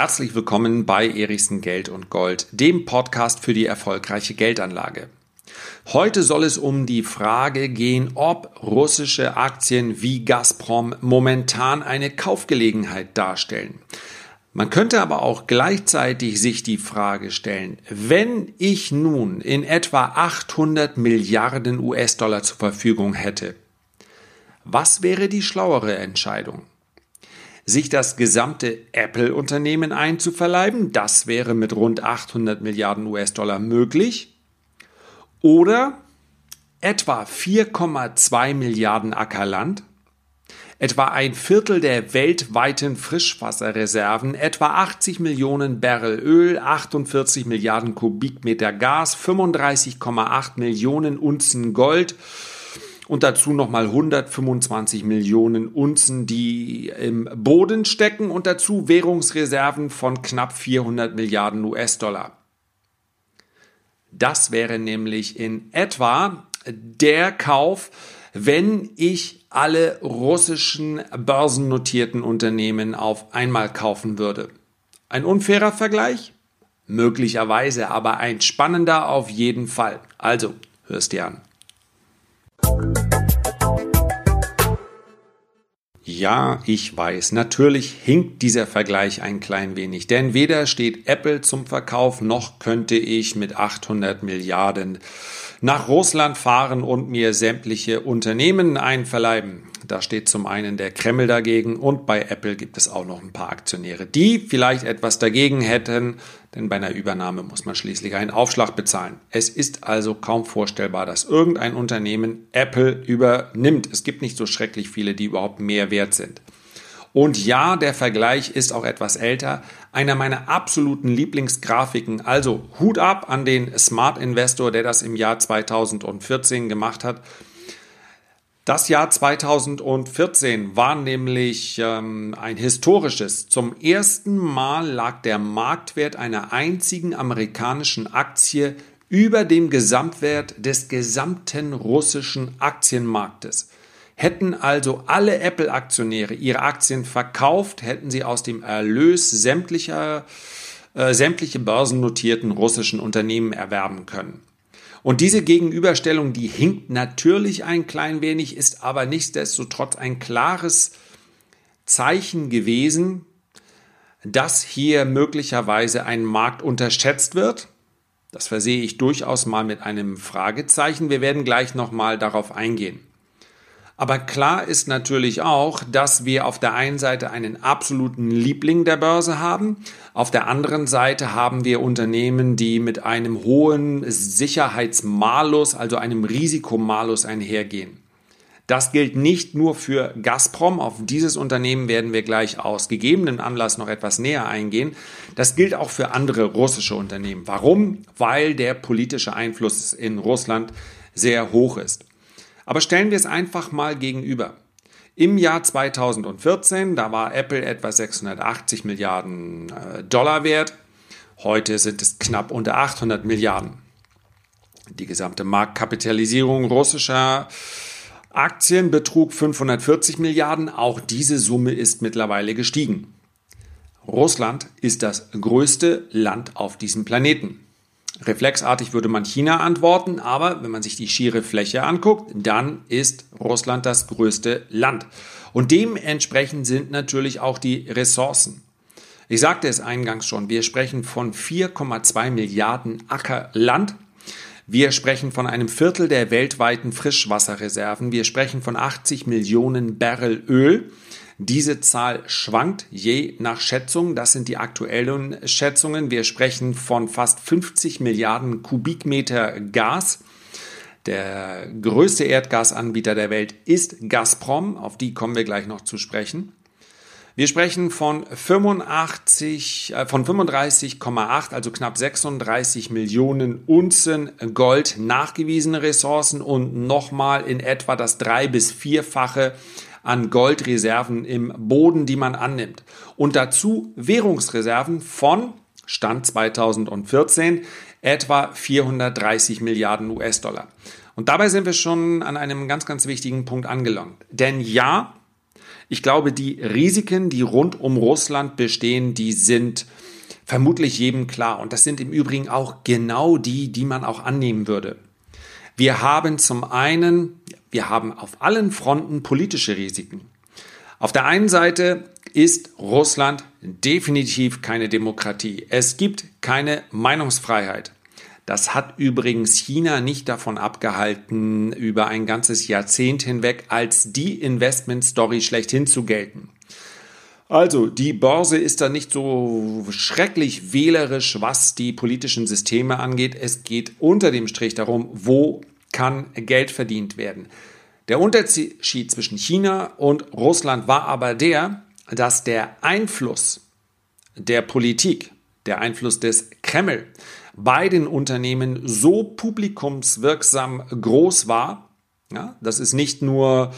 Herzlich willkommen bei Erichsen Geld und Gold, dem Podcast für die erfolgreiche Geldanlage. Heute soll es um die Frage gehen, ob russische Aktien wie Gazprom momentan eine Kaufgelegenheit darstellen. Man könnte aber auch gleichzeitig sich die Frage stellen, wenn ich nun in etwa 800 Milliarden US-Dollar zur Verfügung hätte, was wäre die schlauere Entscheidung? Sich das gesamte Apple-Unternehmen einzuverleiben, das wäre mit rund 800 Milliarden US-Dollar möglich. Oder etwa 4,2 Milliarden Ackerland, etwa ein Viertel der weltweiten Frischwasserreserven, etwa 80 Millionen Barrel Öl, 48 Milliarden Kubikmeter Gas, 35,8 Millionen Unzen Gold, und dazu nochmal 125 Millionen Unzen, die im Boden stecken und dazu Währungsreserven von knapp 400 Milliarden US-Dollar. Das wäre nämlich in etwa der Kauf, wenn ich alle russischen börsennotierten Unternehmen auf einmal kaufen würde. Ein unfairer Vergleich? Möglicherweise, aber ein spannender auf jeden Fall. Also, hörst dir an. Ja, ich weiß, natürlich hinkt dieser Vergleich ein klein wenig, denn weder steht Apple zum Verkauf, noch könnte ich mit 800 Milliarden nach Russland fahren und mir sämtliche Unternehmen einverleiben. Da steht zum einen der Kreml dagegen und bei Apple gibt es auch noch ein paar Aktionäre, die vielleicht etwas dagegen hätten, denn bei einer Übernahme muss man schließlich einen Aufschlag bezahlen. Es ist also kaum vorstellbar, dass irgendein Unternehmen Apple übernimmt. Es gibt nicht so schrecklich viele, die überhaupt mehr wert sind. Und ja, der Vergleich ist auch etwas älter. Einer meiner absoluten Lieblingsgrafiken. Also Hut ab an den Smart Investor, der das im Jahr 2014 gemacht hat. Das Jahr 2014 war nämlich ähm, ein historisches. Zum ersten Mal lag der Marktwert einer einzigen amerikanischen Aktie über dem Gesamtwert des gesamten russischen Aktienmarktes. Hätten also alle Apple-Aktionäre ihre Aktien verkauft, hätten sie aus dem Erlös sämtlicher, äh, sämtliche börsennotierten russischen Unternehmen erwerben können. Und diese Gegenüberstellung, die hinkt natürlich ein klein wenig, ist aber nichtsdestotrotz ein klares Zeichen gewesen, dass hier möglicherweise ein Markt unterschätzt wird. Das versehe ich durchaus mal mit einem Fragezeichen. Wir werden gleich nochmal darauf eingehen. Aber klar ist natürlich auch, dass wir auf der einen Seite einen absoluten Liebling der Börse haben. Auf der anderen Seite haben wir Unternehmen, die mit einem hohen Sicherheitsmalus, also einem Risikomalus einhergehen. Das gilt nicht nur für Gazprom, auf dieses Unternehmen werden wir gleich aus gegebenen Anlass noch etwas näher eingehen. Das gilt auch für andere russische Unternehmen. Warum? Weil der politische Einfluss in Russland sehr hoch ist. Aber stellen wir es einfach mal gegenüber. Im Jahr 2014, da war Apple etwa 680 Milliarden äh, Dollar wert. Heute sind es knapp unter 800 Milliarden. Die gesamte Marktkapitalisierung russischer Aktien betrug 540 Milliarden. Auch diese Summe ist mittlerweile gestiegen. Russland ist das größte Land auf diesem Planeten. Reflexartig würde man China antworten, aber wenn man sich die schiere Fläche anguckt, dann ist Russland das größte Land. Und dementsprechend sind natürlich auch die Ressourcen. Ich sagte es eingangs schon, wir sprechen von 4,2 Milliarden Acker Land. Wir sprechen von einem Viertel der weltweiten Frischwasserreserven. Wir sprechen von 80 Millionen Barrel Öl. Diese Zahl schwankt je nach Schätzung. Das sind die aktuellen Schätzungen. Wir sprechen von fast 50 Milliarden Kubikmeter Gas. Der größte Erdgasanbieter der Welt ist Gazprom. Auf die kommen wir gleich noch zu sprechen. Wir sprechen von 85, äh, von 35,8, also knapp 36 Millionen Unzen Gold nachgewiesene Ressourcen und nochmal in etwa das drei- bis vierfache an Goldreserven im Boden, die man annimmt. Und dazu Währungsreserven von Stand 2014 etwa 430 Milliarden US-Dollar. Und dabei sind wir schon an einem ganz, ganz wichtigen Punkt angelangt. Denn ja, Ich glaube, die Risiken, die rund um Russland bestehen, die sind vermutlich jedem klar. Und das sind im Übrigen auch genau die, die man auch annehmen würde. Wir haben zum einen, wir haben auf allen Fronten politische Risiken. Auf der einen Seite ist Russland definitiv keine Demokratie. Es gibt keine Meinungsfreiheit. Das hat übrigens China nicht davon abgehalten, über ein ganzes Jahrzehnt hinweg als die Investment-Story schlechthin zu gelten. Also, die Börse ist da nicht so schrecklich wählerisch, was die politischen Systeme angeht. Es geht unter dem Strich darum, wo kann Geld verdient werden. Der Unterschied zwischen China und Russland war aber der, dass der Einfluss der Politik, der Einfluss des Kreml bei den Unternehmen so publikumswirksam groß war. Ja, das ist nicht nur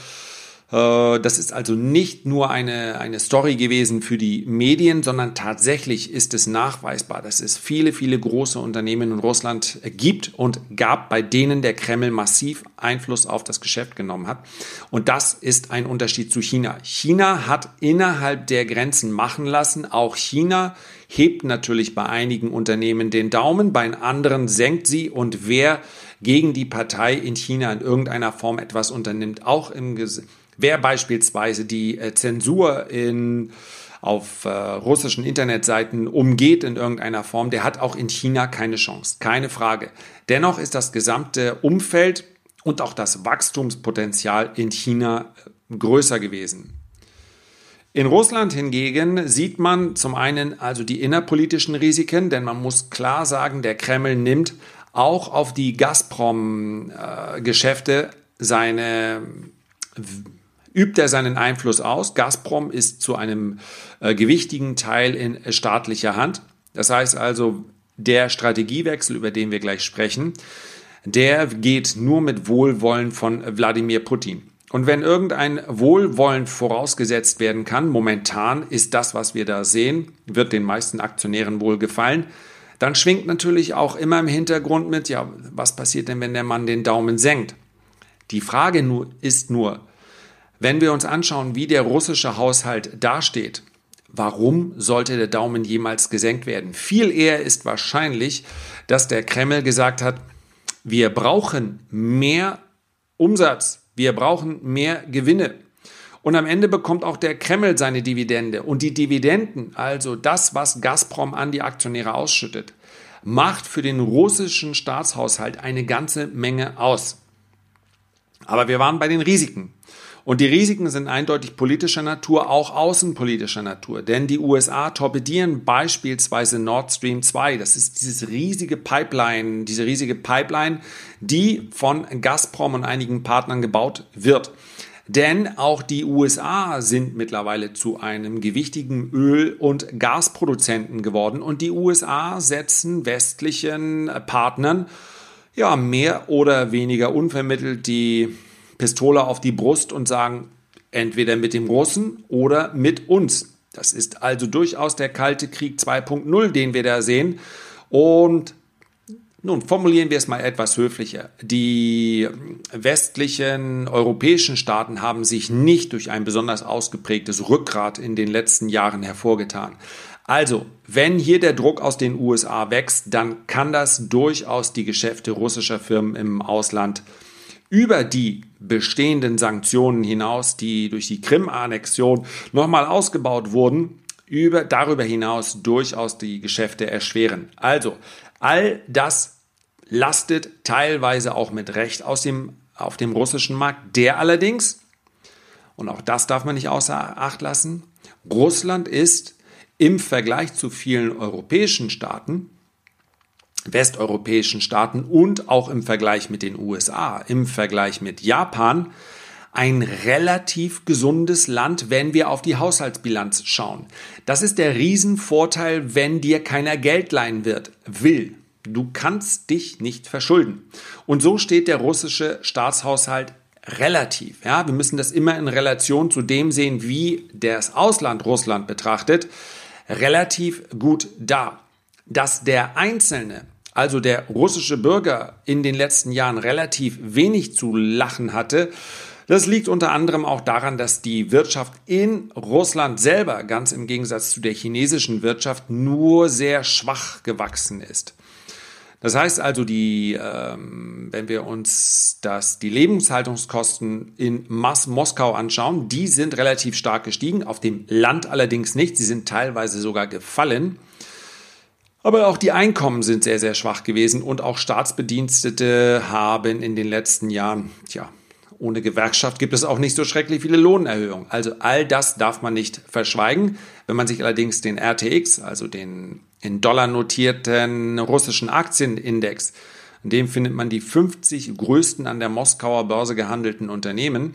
das ist also nicht nur eine, eine Story gewesen für die Medien, sondern tatsächlich ist es nachweisbar, dass es viele, viele große Unternehmen in Russland gibt und gab, bei denen der Kreml massiv Einfluss auf das Geschäft genommen hat. Und das ist ein Unterschied zu China. China hat innerhalb der Grenzen machen lassen. Auch China hebt natürlich bei einigen Unternehmen den Daumen, bei anderen senkt sie. Und wer gegen die Partei in China in irgendeiner Form etwas unternimmt, auch im Wer beispielsweise die äh, Zensur in auf äh, russischen Internetseiten umgeht in irgendeiner Form, der hat auch in China keine Chance, keine Frage. Dennoch ist das gesamte Umfeld und auch das Wachstumspotenzial in China äh, größer gewesen. In Russland hingegen sieht man zum einen also die innerpolitischen Risiken, denn man muss klar sagen, der Kreml nimmt auch auf die Gazprom-Geschäfte seine übt er seinen Einfluss aus. Gazprom ist zu einem äh, gewichtigen Teil in staatlicher Hand. Das heißt also, der Strategiewechsel, über den wir gleich sprechen, der geht nur mit Wohlwollen von Wladimir Putin. Und wenn irgendein Wohlwollen vorausgesetzt werden kann, momentan ist das, was wir da sehen, wird den meisten Aktionären wohl gefallen, dann schwingt natürlich auch immer im Hintergrund mit, ja, was passiert denn, wenn der Mann den Daumen senkt? Die Frage nur, ist nur, wenn wir uns anschauen, wie der russische Haushalt dasteht, warum sollte der Daumen jemals gesenkt werden? Viel eher ist wahrscheinlich, dass der Kreml gesagt hat, wir brauchen mehr Umsatz, wir brauchen mehr Gewinne. Und am Ende bekommt auch der Kreml seine Dividende. Und die Dividenden, also das, was Gazprom an die Aktionäre ausschüttet, macht für den russischen Staatshaushalt eine ganze Menge aus. Aber wir waren bei den Risiken. Und die Risiken sind eindeutig politischer Natur, auch außenpolitischer Natur. Denn die USA torpedieren beispielsweise Nord Stream 2. Das ist dieses riesige Pipeline, diese riesige Pipeline, die von Gazprom und einigen Partnern gebaut wird. Denn auch die USA sind mittlerweile zu einem gewichtigen Öl- und Gasproduzenten geworden und die USA setzen westlichen Partnern ja mehr oder weniger unvermittelt die Pistole auf die Brust und sagen, entweder mit dem Russen oder mit uns. Das ist also durchaus der Kalte Krieg 2.0, den wir da sehen. Und nun formulieren wir es mal etwas höflicher. Die westlichen europäischen Staaten haben sich nicht durch ein besonders ausgeprägtes Rückgrat in den letzten Jahren hervorgetan. Also, wenn hier der Druck aus den USA wächst, dann kann das durchaus die Geschäfte russischer Firmen im Ausland über die bestehenden Sanktionen hinaus, die durch die Krim-Annexion nochmal ausgebaut wurden, über, darüber hinaus durchaus die Geschäfte erschweren. Also, all das lastet teilweise auch mit Recht aus dem, auf dem russischen Markt, der allerdings, und auch das darf man nicht außer Acht lassen, Russland ist im Vergleich zu vielen europäischen Staaten westeuropäischen Staaten und auch im Vergleich mit den USA, im Vergleich mit Japan, ein relativ gesundes Land, wenn wir auf die Haushaltsbilanz schauen. Das ist der Riesenvorteil, wenn dir keiner Geld leihen wird, will. Du kannst dich nicht verschulden. Und so steht der russische Staatshaushalt relativ. Ja, wir müssen das immer in Relation zu dem sehen, wie das Ausland Russland betrachtet, relativ gut da dass der Einzelne, also der russische Bürger, in den letzten Jahren relativ wenig zu lachen hatte, Das liegt unter anderem auch daran, dass die Wirtschaft in Russland selber ganz im Gegensatz zu der chinesischen Wirtschaft nur sehr schwach gewachsen ist. Das heißt also, die, ähm, wenn wir uns das, die Lebenshaltungskosten in Mas Moskau anschauen, die sind relativ stark gestiegen, auf dem Land allerdings nicht. Sie sind teilweise sogar gefallen. Aber auch die Einkommen sind sehr, sehr schwach gewesen und auch Staatsbedienstete haben in den letzten Jahren, tja, ohne Gewerkschaft gibt es auch nicht so schrecklich viele Lohnerhöhungen. Also all das darf man nicht verschweigen. Wenn man sich allerdings den RTX, also den in Dollar notierten russischen Aktienindex, in dem findet man die 50 größten an der Moskauer Börse gehandelten Unternehmen.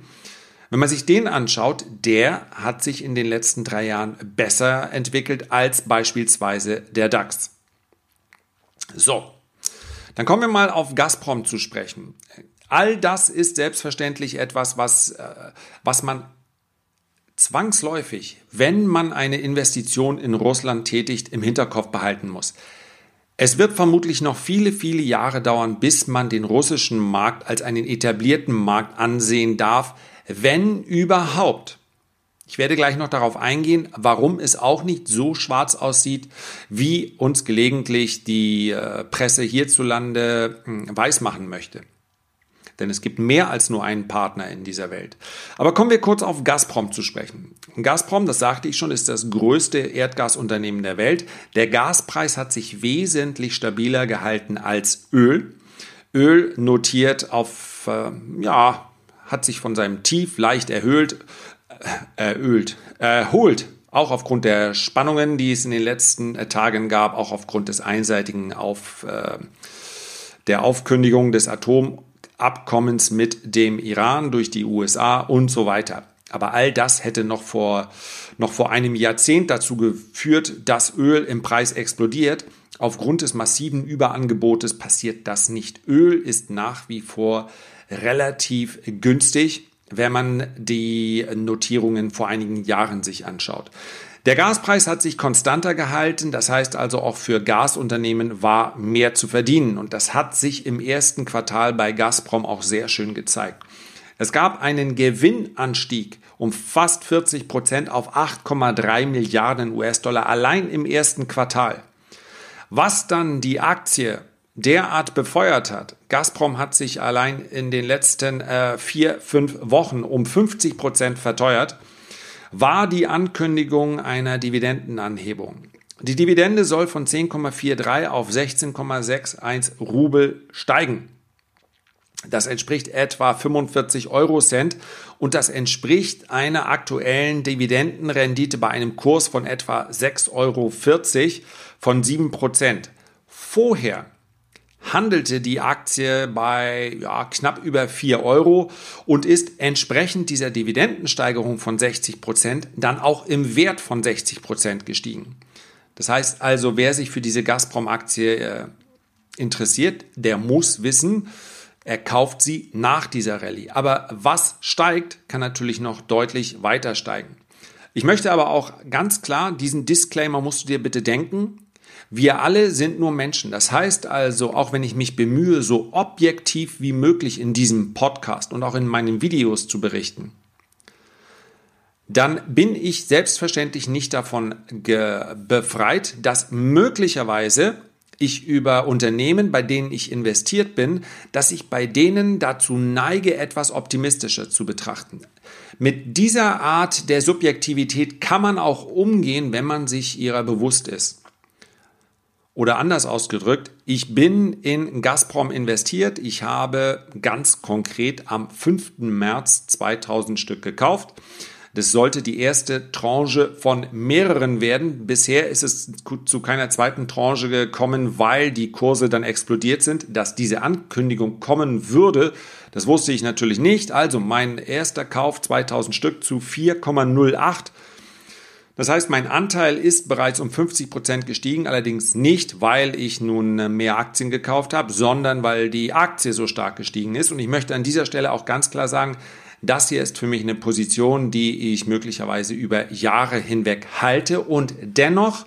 Wenn man sich den anschaut, der hat sich in den letzten drei Jahren besser entwickelt als beispielsweise der DAX. So, dann kommen wir mal auf Gazprom zu sprechen. All das ist selbstverständlich etwas, was, äh, was man zwangsläufig, wenn man eine Investition in Russland tätigt, im Hinterkopf behalten muss. Es wird vermutlich noch viele, viele Jahre dauern, bis man den russischen Markt als einen etablierten Markt ansehen darf, wenn überhaupt. Ich werde gleich noch darauf eingehen, warum es auch nicht so schwarz aussieht, wie uns gelegentlich die äh, Presse hierzulande hm, weismachen möchte. Denn es gibt mehr als nur einen Partner in dieser Welt. Aber kommen wir kurz auf Gazprom zu sprechen. Gazprom, das sagte ich schon, ist das größte Erdgasunternehmen der Welt. Der Gaspreis hat sich wesentlich stabiler gehalten als Öl. Öl notiert auf, äh, ja, hat sich von seinem Tief leicht erhöht, äh, erholt auch aufgrund der Spannungen, die es in den letzten äh, Tagen gab, auch aufgrund des einseitigen auf, äh, der Aufkündigung des Atom Abkommens mit dem Iran durch die USA und so weiter. Aber all das hätte noch vor, noch vor einem Jahrzehnt dazu geführt, dass Öl im Preis explodiert. Aufgrund des massiven Überangebotes passiert das nicht. Öl ist nach wie vor relativ günstig, wenn man die Notierungen vor einigen Jahren sich anschaut. Der Gaspreis hat sich konstanter gehalten, das heißt also auch für Gasunternehmen war mehr zu verdienen und das hat sich im ersten Quartal bei Gazprom auch sehr schön gezeigt. Es gab einen Gewinnanstieg um fast 40 Prozent auf 8,3 Milliarden US-Dollar allein im ersten Quartal. Was dann die Aktie derart befeuert hat. Gazprom hat sich allein in den letzten äh, vier, fünf Wochen um 50 Prozent verteuert war die Ankündigung einer Dividendenanhebung. Die Dividende soll von 10,43 auf 16,61 Rubel steigen. Das entspricht etwa 45 Euro Cent und das entspricht einer aktuellen Dividendenrendite bei einem Kurs von etwa 6,40 Euro von 7 Prozent. Vorher handelte die Aktie bei ja, knapp über 4 Euro und ist entsprechend dieser Dividendensteigerung von 60 Prozent dann auch im Wert von 60 Prozent gestiegen. Das heißt also, wer sich für diese Gazprom-Aktie äh, interessiert, der muss wissen, er kauft sie nach dieser Rallye. Aber was steigt, kann natürlich noch deutlich weiter steigen. Ich möchte aber auch ganz klar, diesen Disclaimer musst du dir bitte denken. Wir alle sind nur Menschen. Das heißt also, auch wenn ich mich bemühe, so objektiv wie möglich in diesem Podcast und auch in meinen Videos zu berichten, dann bin ich selbstverständlich nicht davon befreit, dass möglicherweise ich über Unternehmen, bei denen ich investiert bin, dass ich bei denen dazu neige, etwas optimistischer zu betrachten. Mit dieser Art der Subjektivität kann man auch umgehen, wenn man sich ihrer bewusst ist. Oder anders ausgedrückt, ich bin in Gazprom investiert. Ich habe ganz konkret am 5. März 2000 Stück gekauft. Das sollte die erste Tranche von mehreren werden. Bisher ist es zu keiner zweiten Tranche gekommen, weil die Kurse dann explodiert sind. Dass diese Ankündigung kommen würde, das wusste ich natürlich nicht. Also mein erster Kauf 2000 Stück zu 4,08 das heißt, mein Anteil ist bereits um 50 Prozent gestiegen, allerdings nicht, weil ich nun äh, mehr Aktien gekauft habe, sondern weil die Aktie so stark gestiegen ist. Und ich möchte an dieser Stelle auch ganz klar sagen, das hier ist für mich eine Position, die ich möglicherweise über Jahre hinweg halte und dennoch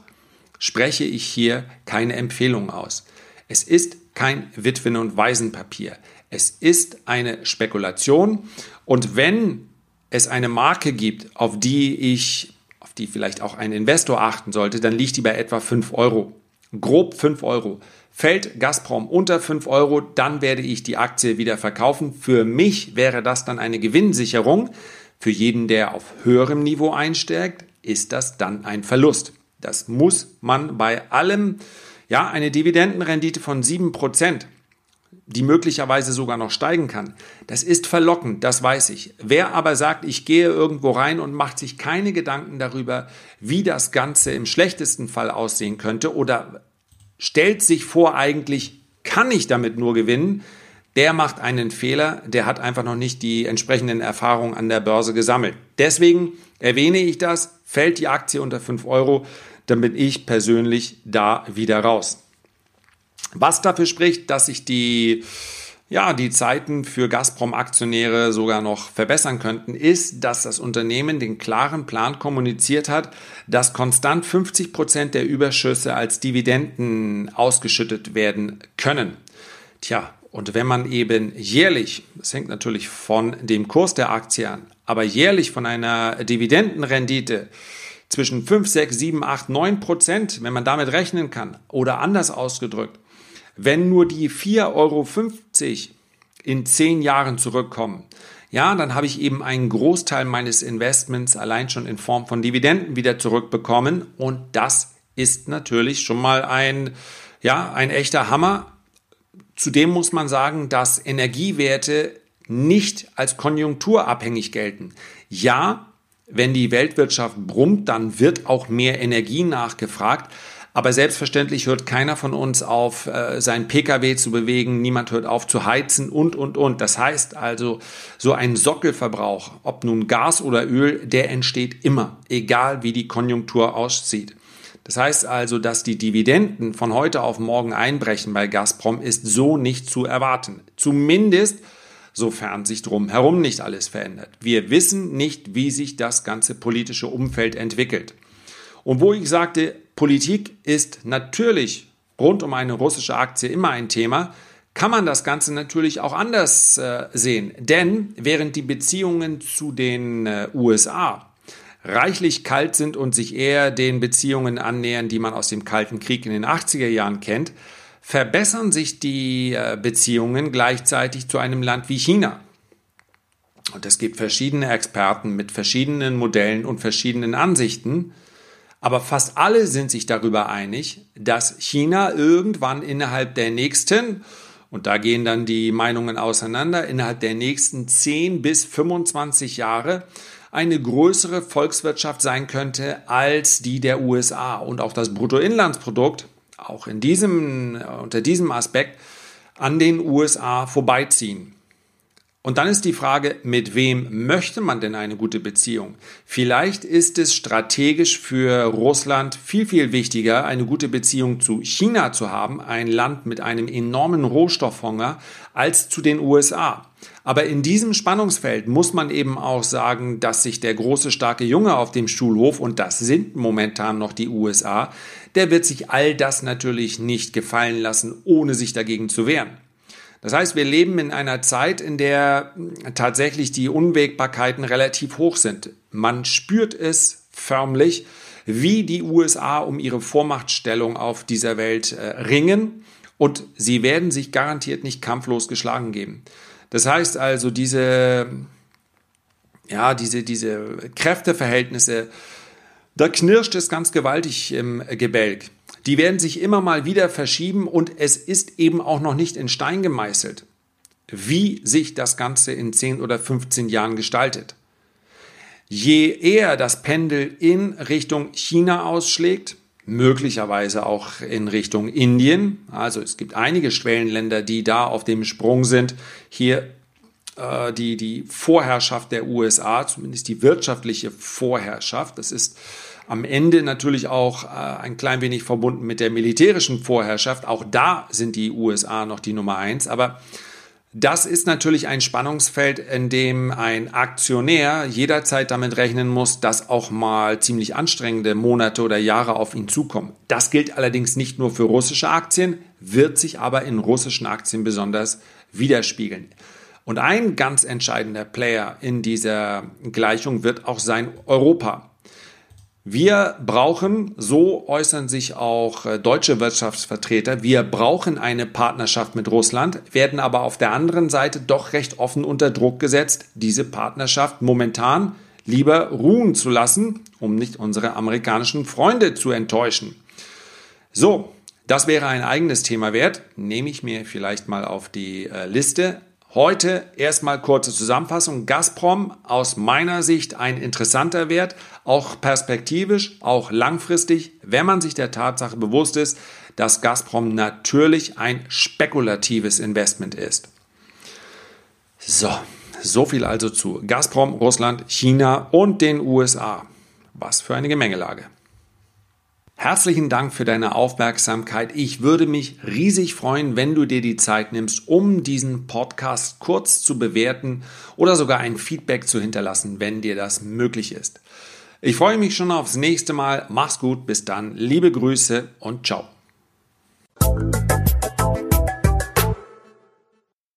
spreche ich hier keine Empfehlung aus. Es ist kein Witwen- und Waisenpapier. Es ist eine Spekulation und wenn es eine Marke gibt, auf die ich, die vielleicht auch ein Investor achten sollte, dann liegt die bei etwa 5 Euro. Grob 5 Euro. Fällt Gazprom unter 5 Euro, dann werde ich die Aktie wieder verkaufen. Für mich wäre das dann eine Gewinnsicherung. Für jeden, der auf höherem Niveau einsteigt, ist das dann ein Verlust. Das muss man bei allem, ja, eine Dividendenrendite von 7%, die möglicherweise sogar noch steigen kann. Das ist verlockend, das weiß ich. Wer aber sagt, ich gehe irgendwo rein und macht sich keine Gedanken darüber, wie das Ganze im schlechtesten Fall aussehen könnte oder stellt sich vor, eigentlich kann ich damit nur gewinnen, der macht einen Fehler, der hat einfach noch nicht die entsprechenden Erfahrungen an der Börse gesammelt. Deswegen erwähne ich das, fällt die Aktie unter 5 Euro, dann bin ich persönlich da wieder raus. Was dafür spricht, dass sich die, ja, die Zeiten für Gazprom-Aktionäre sogar noch verbessern könnten, ist, dass das Unternehmen den klaren Plan kommuniziert hat, dass konstant 50 Prozent der Überschüsse als Dividenden ausgeschüttet werden können. Tja, und wenn man eben jährlich, das hängt natürlich von dem Kurs der Aktie an, aber jährlich von einer Dividendenrendite zwischen 5, 6, 7, 8, 9 Prozent, wenn man damit rechnen kann, oder anders ausgedrückt, wenn nur die 4,50 Euro in 10 Jahren zurückkommen, ja, dann habe ich eben einen Großteil meines Investments allein schon in Form von Dividenden wieder zurückbekommen und das ist natürlich schon mal ein, ja, ein echter Hammer. Zudem muss man sagen, dass Energiewerte nicht als konjunkturabhängig gelten. Ja, wenn die Weltwirtschaft brummt, dann wird auch mehr Energie nachgefragt. Aber selbstverständlich hört keiner von uns auf, äh, sein Pkw zu bewegen, niemand hört auf zu heizen und, und, und. Das heißt also, so ein Sockelverbrauch, ob nun Gas oder Öl, der entsteht immer, egal wie die Konjunktur aussieht. Das heißt also, dass die Dividenden von heute auf morgen einbrechen bei Gazprom ist so nicht zu erwarten. Zumindest sofern sich drumherum nicht alles verändert. Wir wissen nicht, wie sich das ganze politische Umfeld entwickelt. Und wo ich sagte, Politik ist natürlich rund um eine russische Aktie immer ein Thema, kann man das Ganze natürlich auch anders äh, sehen. Denn während die Beziehungen zu den äh, USA reichlich kalt sind und sich eher den Beziehungen annähern, die man aus dem Kalten Krieg in den 80er Jahren kennt, verbessern sich die äh, Beziehungen gleichzeitig zu einem Land wie China. Und es gibt verschiedene Experten mit verschiedenen Modellen und verschiedenen Ansichten, aber fast alle sind sich darüber einig, dass China irgendwann innerhalb der nächsten, und da gehen dann die Meinungen auseinander, innerhalb der nächsten 10 bis 25 Jahre eine größere Volkswirtschaft sein könnte als die der USA. Und auch das Bruttoinlandsprodukt auch in diesem, unter diesem Aspekt an den USA vorbeiziehen. Und dann ist die Frage, mit wem möchte man denn eine gute Beziehung? Vielleicht ist es strategisch für Russland viel, viel wichtiger, eine gute Beziehung zu China zu haben, ein Land mit einem enormen Rohstoffhunger, als zu den USA. Aber in diesem Spannungsfeld muss man eben auch sagen, dass sich der große, starke Junge auf dem Schulhof, und das sind momentan noch die USA, der wird sich all das natürlich nicht gefallen lassen, ohne sich dagegen zu wehren. Das heißt, wir leben in einer Zeit, in der tatsächlich die Unwägbarkeiten relativ hoch sind. Man spürt es förmlich, wie die USA um ihre Vormachtstellung auf dieser Welt äh, ringen und sie werden sich garantiert nicht kampflos geschlagen geben. Das heißt also, diese, ja, diese, diese Kräfteverhältnisse, da knirscht es ganz gewaltig im Gebälk. Die werden sich immer mal wieder verschieben und es ist eben auch noch nicht in Stein gemeißelt, wie sich das Ganze in 10 oder 15 Jahren gestaltet. Je eher das Pendel in Richtung China ausschlägt, möglicherweise auch in Richtung Indien, also es gibt einige Schwellenländer, die da auf dem Sprung sind, hier äh, die, die Vorherrschaft der USA, zumindest die wirtschaftliche Vorherrschaft, das ist am Ende natürlich auch äh, ein klein wenig verbunden mit der militärischen Vorherrschaft. Auch da sind die USA noch die Nummer eins. Aber das ist natürlich ein Spannungsfeld, in dem ein Aktionär jederzeit damit rechnen muss, dass auch mal ziemlich anstrengende Monate oder Jahre auf ihn zukommen. Das gilt allerdings nicht nur für russische Aktien, wird sich aber in russischen Aktien besonders widerspiegeln. Und ein ganz entscheidender Player in dieser Gleichung wird auch sein Europa. Wir brauchen, so äußern sich auch äh, deutsche Wirtschaftsvertreter, wir brauchen eine Partnerschaft mit Russland, werden aber auf der anderen Seite doch recht offen unter Druck gesetzt, diese Partnerschaft momentan lieber ruhen zu lassen, um nicht unsere amerikanischen Freunde zu enttäuschen. So, das wäre ein eigenes Thema wert, nehme ich mir vielleicht mal auf die äh, Liste. Heute erstmal kurze Zusammenfassung. Gazprom aus meiner Sicht ein interessanter Wert, auch perspektivisch, auch langfristig, wenn man sich der Tatsache bewusst ist, dass Gazprom natürlich ein spekulatives Investment ist. So, so viel also zu Gazprom, Russland, China und den USA. Was für eine Gemengelage. Herzlichen Dank für deine Aufmerksamkeit. Ich würde mich riesig freuen, wenn du dir die Zeit nimmst, um diesen Podcast kurz zu bewerten oder sogar ein Feedback zu hinterlassen, wenn dir das möglich ist. Ich freue mich schon aufs nächste Mal. Mach's gut, bis dann. Liebe Grüße und ciao.